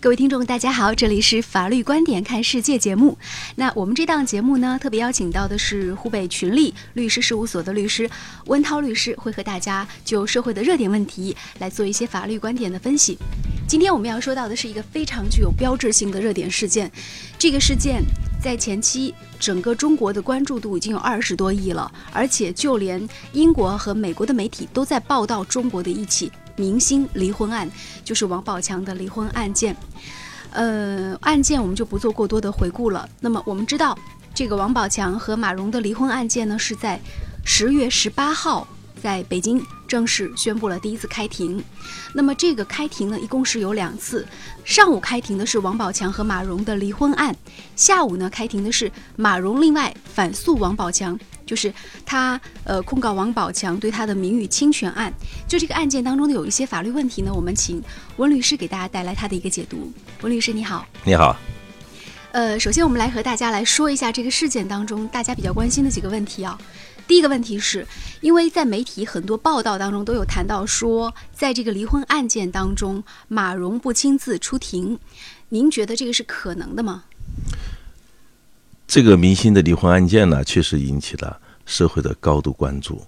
各位听众，大家好，这里是法律观点看世界节目。那我们这档节目呢，特别邀请到的是湖北群力律师事务所的律师温涛律师，会和大家就社会的热点问题来做一些法律观点的分析。今天我们要说到的是一个非常具有标志性的热点事件，这个事件在前期整个中国的关注度已经有二十多亿了，而且就连英国和美国的媒体都在报道中国的一起。明星离婚案就是王宝强的离婚案件，呃，案件我们就不做过多的回顾了。那么我们知道，这个王宝强和马蓉的离婚案件呢，是在十月十八号在北京正式宣布了第一次开庭。那么这个开庭呢，一共是有两次，上午开庭的是王宝强和马蓉的离婚案，下午呢开庭的是马蓉另外反诉王宝强。就是他呃控告王宝强对他的名誉侵权案，就这个案件当中的有一些法律问题呢，我们请温律师给大家带来他的一个解读。温律师你好，你好。呃，首先我们来和大家来说一下这个事件当中大家比较关心的几个问题啊。第一个问题是，因为在媒体很多报道当中都有谈到说，在这个离婚案件当中，马蓉不亲自出庭，您觉得这个是可能的吗？这个明星的离婚案件呢，确实引起了社会的高度关注，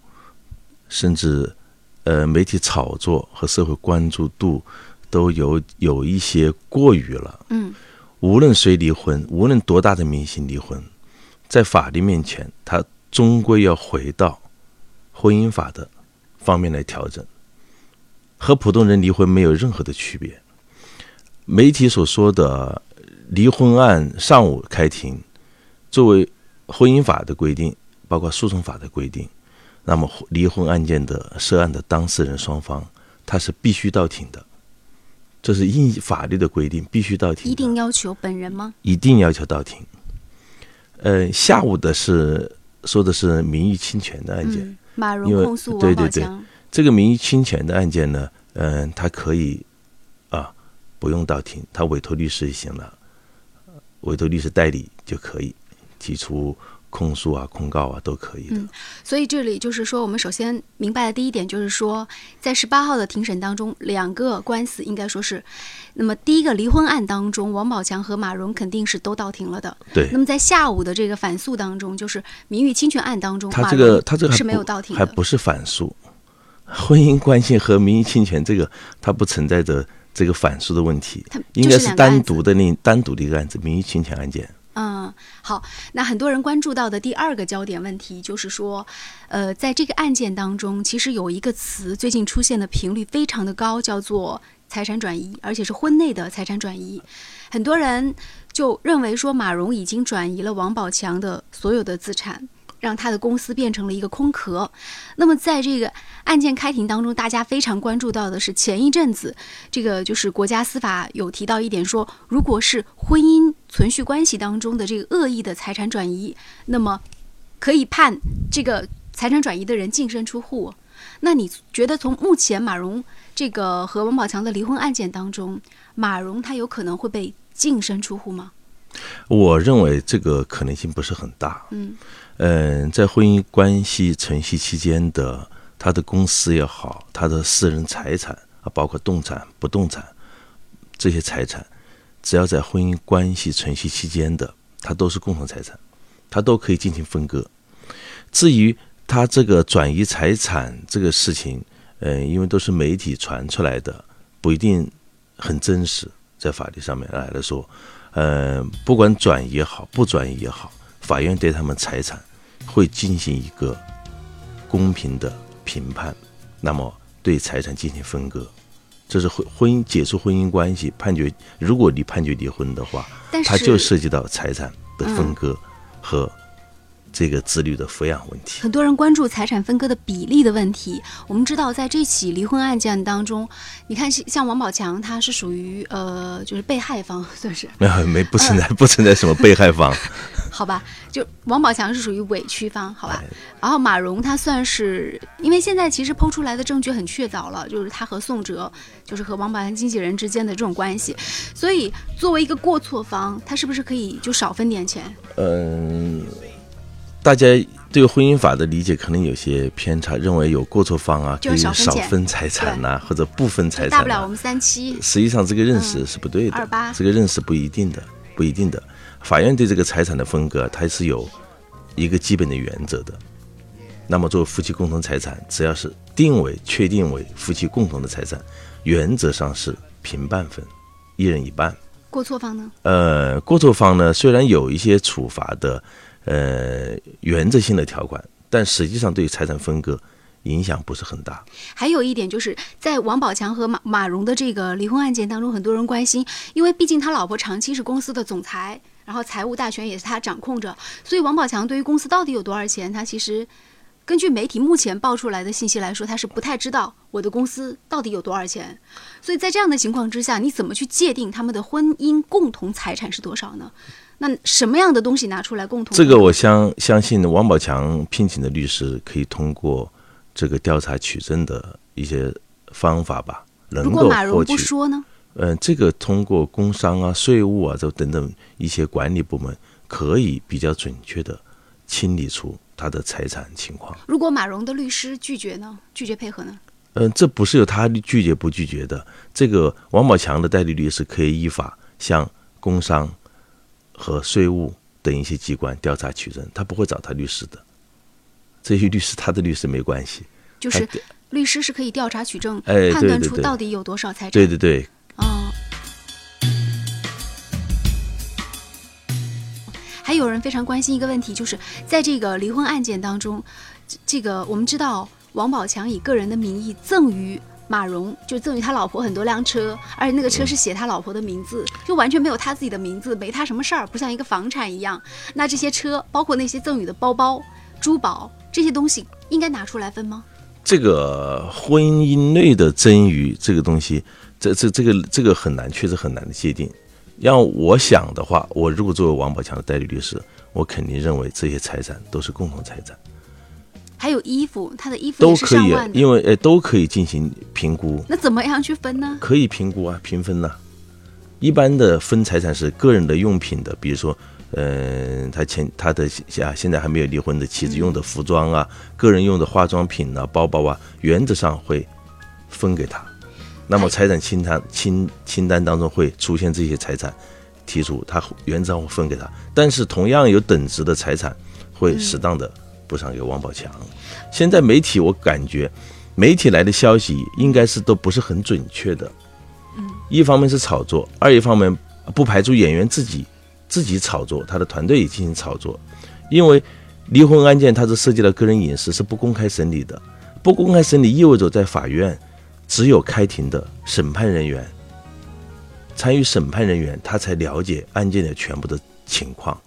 甚至，呃，媒体炒作和社会关注度都有有一些过于了。嗯，无论谁离婚，无论多大的明星离婚，在法律面前，他终归要回到婚姻法的方面来调整，和普通人离婚没有任何的区别。媒体所说的离婚案上午开庭。作为婚姻法的规定，包括诉讼法的规定，那么离婚案件的涉案的当事人双方，他是必须到庭的，这是应法律的规定，必须到庭。一定要求本人吗？一定要求到庭。呃，下午的是说的是名誉侵权的案件，马蓉控诉对对对，这个名誉侵权的案件呢，嗯，他可以啊不用到庭，他委托律师就行了，委托律师代理就可以。提出控诉啊、控告啊都可以的。嗯，所以这里就是说，我们首先明白的第一点就是说，在十八号的庭审当中，两个官司应该说是，那么第一个离婚案当中，王宝强和马蓉肯定是都到庭了的。对。那么在下午的这个反诉当中，就是名誉侵权案当中，他这个他这个是没有到庭的，还不是反诉。婚姻关系和名誉侵权这个，它不存在着这个反诉的问题，应该是单独的另单独的一个案子，名誉侵权案件。嗯，好。那很多人关注到的第二个焦点问题就是说，呃，在这个案件当中，其实有一个词最近出现的频率非常的高，叫做财产转移，而且是婚内的财产转移。很多人就认为说，马蓉已经转移了王宝强的所有的资产。让他的公司变成了一个空壳。那么，在这个案件开庭当中，大家非常关注到的是，前一阵子这个就是国家司法有提到一点，说如果是婚姻存续关系当中的这个恶意的财产转移，那么可以判这个财产转移的人净身出户。那你觉得从目前马蓉这个和王宝强的离婚案件当中，马蓉她有可能会被净身出户吗？我认为这个可能性不是很大。嗯。嗯，在婚姻关系存续期间的他的公司也好，他的私人财产啊，包括动产、不动产这些财产，只要在婚姻关系存续期间的，他都是共同财产，他都可以进行分割。至于他这个转移财产这个事情，嗯，因为都是媒体传出来的，不一定很真实，在法律上面来说，嗯，不管转移也好，不转移也好，法院对他们财产。会进行一个公平的评判，那么对财产进行分割，这是婚婚姻解除婚姻关系判决。如果你判决离婚的话，它就涉及到财产的分割和。这个子女的抚养问题，很多人关注财产分割的比例的问题。我们知道，在这起离婚案件当中，你看像王宝强，他是属于呃，就是被害方，算是没有没不存在不存在什么被害方，好吧？就王宝强是属于委屈方，好吧？然后马蓉她算是，因为现在其实剖出来的证据很确凿了，就是他和宋哲，就是和王宝强经纪人之间的这种关系，所以作为一个过错方，他是不是可以就少分点钱？嗯。大家对婚姻法的理解可能有些偏差，认为有过错方啊，可以少分财产呐，或者不分财产。大不了我们三七。实际上这个认识是不对的，二八这个认识不一定的，不一定的。法院对这个财产的分割，它是有一个基本的原则的。那么作为夫妻共同财产，只要是定为确定为夫妻共同的财产，原则上是平半分，一人一半。过错方呢？呃，过错方呢，虽然有一些处罚的。呃，原则性的条款，但实际上对财产分割影响不是很大。还有一点就是在王宝强和马马蓉的这个离婚案件当中，很多人关心，因为毕竟他老婆长期是公司的总裁，然后财务大权也是他掌控着，所以王宝强对于公司到底有多少钱，他其实根据媒体目前爆出来的信息来说，他是不太知道我的公司到底有多少钱。所以在这样的情况之下，你怎么去界定他们的婚姻共同财产是多少呢？那什么样的东西拿出来共同？这个我相相信王宝强聘请的律师可以通过这个调查取证的一些方法吧，能够获取。不说呢？嗯，这个通过工商啊、税务啊这等等一些管理部门，可以比较准确的清理出他的财产情况。如果马蓉的律师拒绝呢？拒绝配合呢？嗯，这不是由他拒绝不拒绝的，这个王宝强的代理律师可以依法向工商。和税务等一些机关调查取证，他不会找他律师的。这些律师，他的律师没关系。就是律师是可以调查取证，哎，判断出到底有多少财产。对对对。还有人非常关心一个问题，就是在这个离婚案件当中，这个我们知道王宝强以个人的名义赠与。马蓉就赠予他老婆很多辆车，而且那个车是写他老婆的名字，就完全没有他自己的名字，没他什么事儿，不像一个房产一样。那这些车，包括那些赠予的包包、珠宝这些东西，应该拿出来分吗？这个婚姻内的赠与这个东西，这这这个这个很难，确实很难的界定。让我想的话，我如果作为王宝强的代理律师，我肯定认为这些财产都是共同财产。还有衣服，他的衣服都可以，因为呃都可以进行评估。那怎么样去分呢？可以评估啊，平分呐。一般的分财产是个人的用品的，比如说，嗯，他前他的现现在还没有离婚的妻子用的服装啊，个人用的化妆品啊、包包啊，原则上会分给他。那么财产清单清清单当中会出现这些财产，提出他原则上会分给他。但是同样有等值的财产，会适当的。补偿给王宝强。现在媒体我感觉，媒体来的消息应该是都不是很准确的。嗯，一方面是炒作，二一方面不排除演员自己自己炒作，他的团队也进行炒作。因为离婚案件它是涉及到个人隐私，是不公开审理的。不公开审理意味着在法院只有开庭的审判人员参与审判人员，他才了解案件的全部的情况。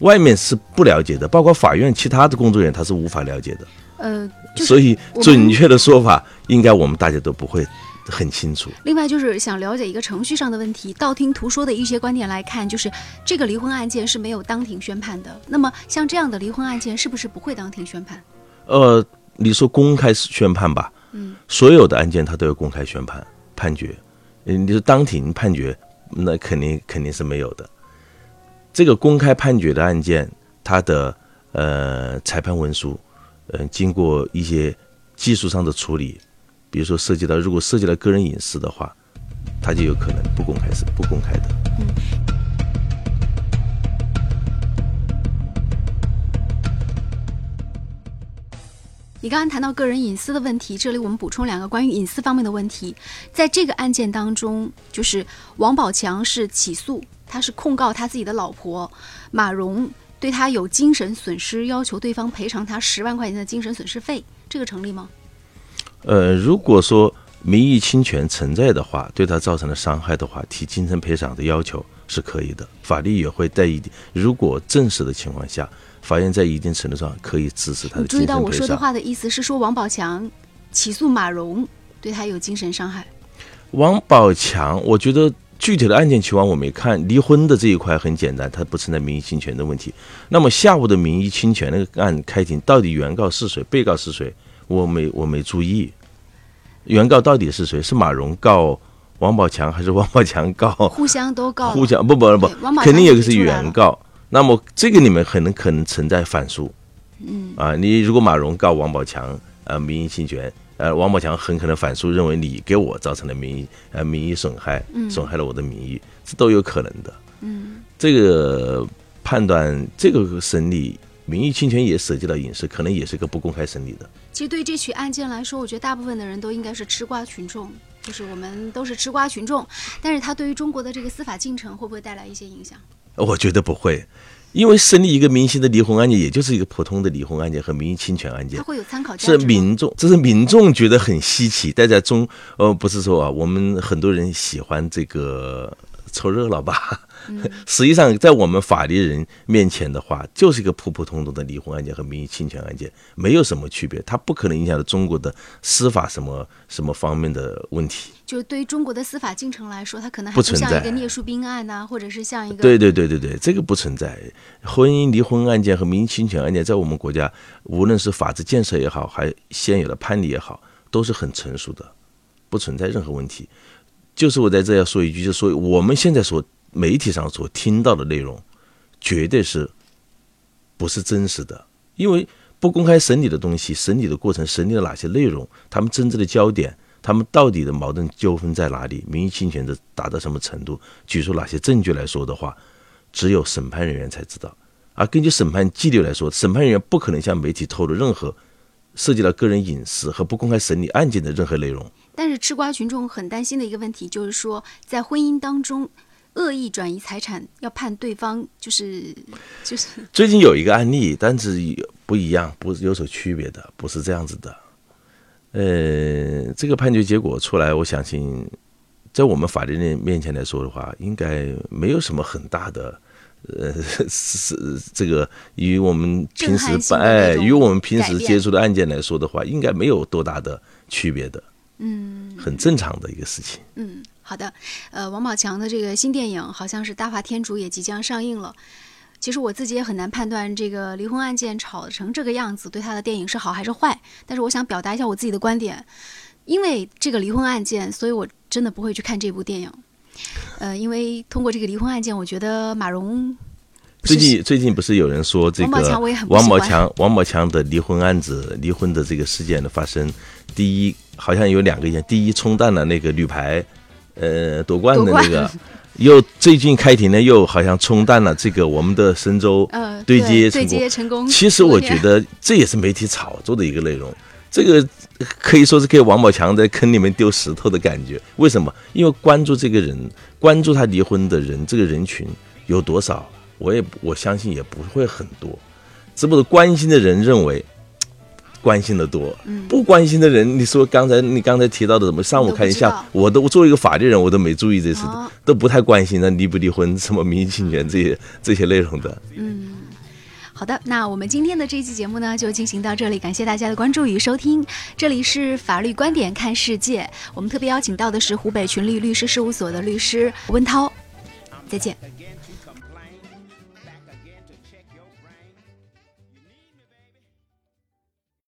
外面是不了解的，包括法院其他的工作人员，他是无法了解的。呃，所以准确的说法，应该我们大家都不会很清楚。另外，就是想了解一个程序上的问题。道听途说的一些观点来看，就是这个离婚案件是没有当庭宣判的。那么，像这样的离婚案件，是不是不会当庭宣判？呃，你说公开宣判吧，所有的案件他都要公开宣判判决。你说当庭判决，那肯定肯定是没有的。这个公开判决的案件，他的呃裁判文书，嗯，经过一些技术上的处理，比如说涉及到如果涉及到个人隐私的话，他就有可能不公开是不公开的。嗯。你刚刚谈到个人隐私的问题，这里我们补充两个关于隐私方面的问题，在这个案件当中，就是王宝强是起诉。他是控告他自己的老婆马蓉对他有精神损失，要求对方赔偿他十万块钱的精神损失费，这个成立吗？呃，如果说名誉侵权存在的话，对他造成了伤害的话，提精神赔偿的要求是可以的。法律也会在一定如果证实的情况下，法院在一定程度上可以支持他的。注意到我说的话的意思是说，王宝强起诉马蓉对他有精神伤害。王宝强，我觉得。具体的案件情况我没看，离婚的这一块很简单，他不存在名誉侵权的问题。那么下午的名誉侵权那个案开庭，到底原告是谁，被告是谁？我没我没注意，原告到底是谁？是马蓉告王宝强，还是王宝强告？互相都告。互相不不不，肯定有个是原告。那么这个里面很能可能存在反诉，嗯。啊，你如果马蓉告王宝强呃名誉侵权，呃王宝强很可能反诉认为你给我造成了名誉呃名誉损害，损害了我的名誉，这都有可能的。嗯。这个判断这个审理名誉侵权也涉及到隐私，可能也是个不公开审理的。其实对这起案件来说，我觉得大部分的人都应该是吃瓜群众，就是我们都是吃瓜群众。但是它对于中国的这个司法进程会不会带来一些影响？我觉得不会，因为审理一个明星的离婚案件，也就是一个普通的离婚案件和名誉侵权案件它。会有参考价是值是？民众，这是民众觉得很稀奇，但在中，呃，不是说啊，我们很多人喜欢这个凑热闹吧。实际上，在我们法律人面前的话，就是一个普普通通的离婚案件和名誉侵权案件，没有什么区别，它不可能影响到中国的司法什么什么方面的问题。就对于中国的司法进程来说，它可能还不存在像一个聂树斌案呐、或者是像一个对对对对对，这个不存在。婚姻离婚案件和名誉侵权案件，在我们国家，无论是法治建设也好，还现有的判例也好，都是很成熟的，不存在任何问题。就是我在这要说一句，就是说我们现在所媒体上所听到的内容，绝对是不是真实的，因为不公开审理的东西，审理的过程，审理了哪些内容，他们争执的焦点，他们到底的矛盾纠纷在哪里，名誉侵权的达到什么程度，举出哪些证据来说的话，只有审判人员才知道。而根据审判纪律来说，审判人员不可能向媒体透露任何涉及到个人隐私和不公开审理案件的任何内容。但是吃瓜群众很担心的一个问题就是说，在婚姻当中恶意转移财产，要判对方就是就是最近有一个案例，但是不一样，不是有所区别的，不是这样子的。呃，这个判决结果出来，我相信，在我们法律人面前来说的话，应该没有什么很大的，呃，是是这个与我们平时震撼性的哎，与我们平时接触的案件来说的话，应该没有多大的区别的，嗯很正常的一个事情。嗯好的，呃，王宝强的这个新电影好像是《大话天竺》也即将上映了。其实我自己也很难判断这个离婚案件吵成这个样子，对他的电影是好还是坏。但是我想表达一下我自己的观点，因为这个离婚案件，所以我真的不会去看这部电影。呃，因为通过这个离婚案件，我觉得马蓉最近最近不是有人说这个王宝强王宝强的离婚案子离婚的这个事件的发生，第一好像有两个原因，第一冲淡了那个女排呃夺冠的那个，又最近开庭呢又好像冲淡了这个我们的深州呃对接成功。其实我觉得这也是媒体炒作的一个内容，这个可以说是给王宝强在坑里面丢石头的感觉。为什么？因为关注这个人，关注他离婚的人，这个人群有多少？我也我相信也不会很多，只不过关心的人认为。关心的多，不关心的人，你说刚才你刚才提到的什么？上午看一下我都作为一个法律人，我都没注意这事，哦都不太关心那离不离婚、什么名誉侵权这些这些内容的。好的，那我们今天的这期节目呢，就进行到这里，感谢大家的关注与收听。这里是法律观点看世界，我们特别邀请到的是湖北群力律师事务所的律师温涛，再见。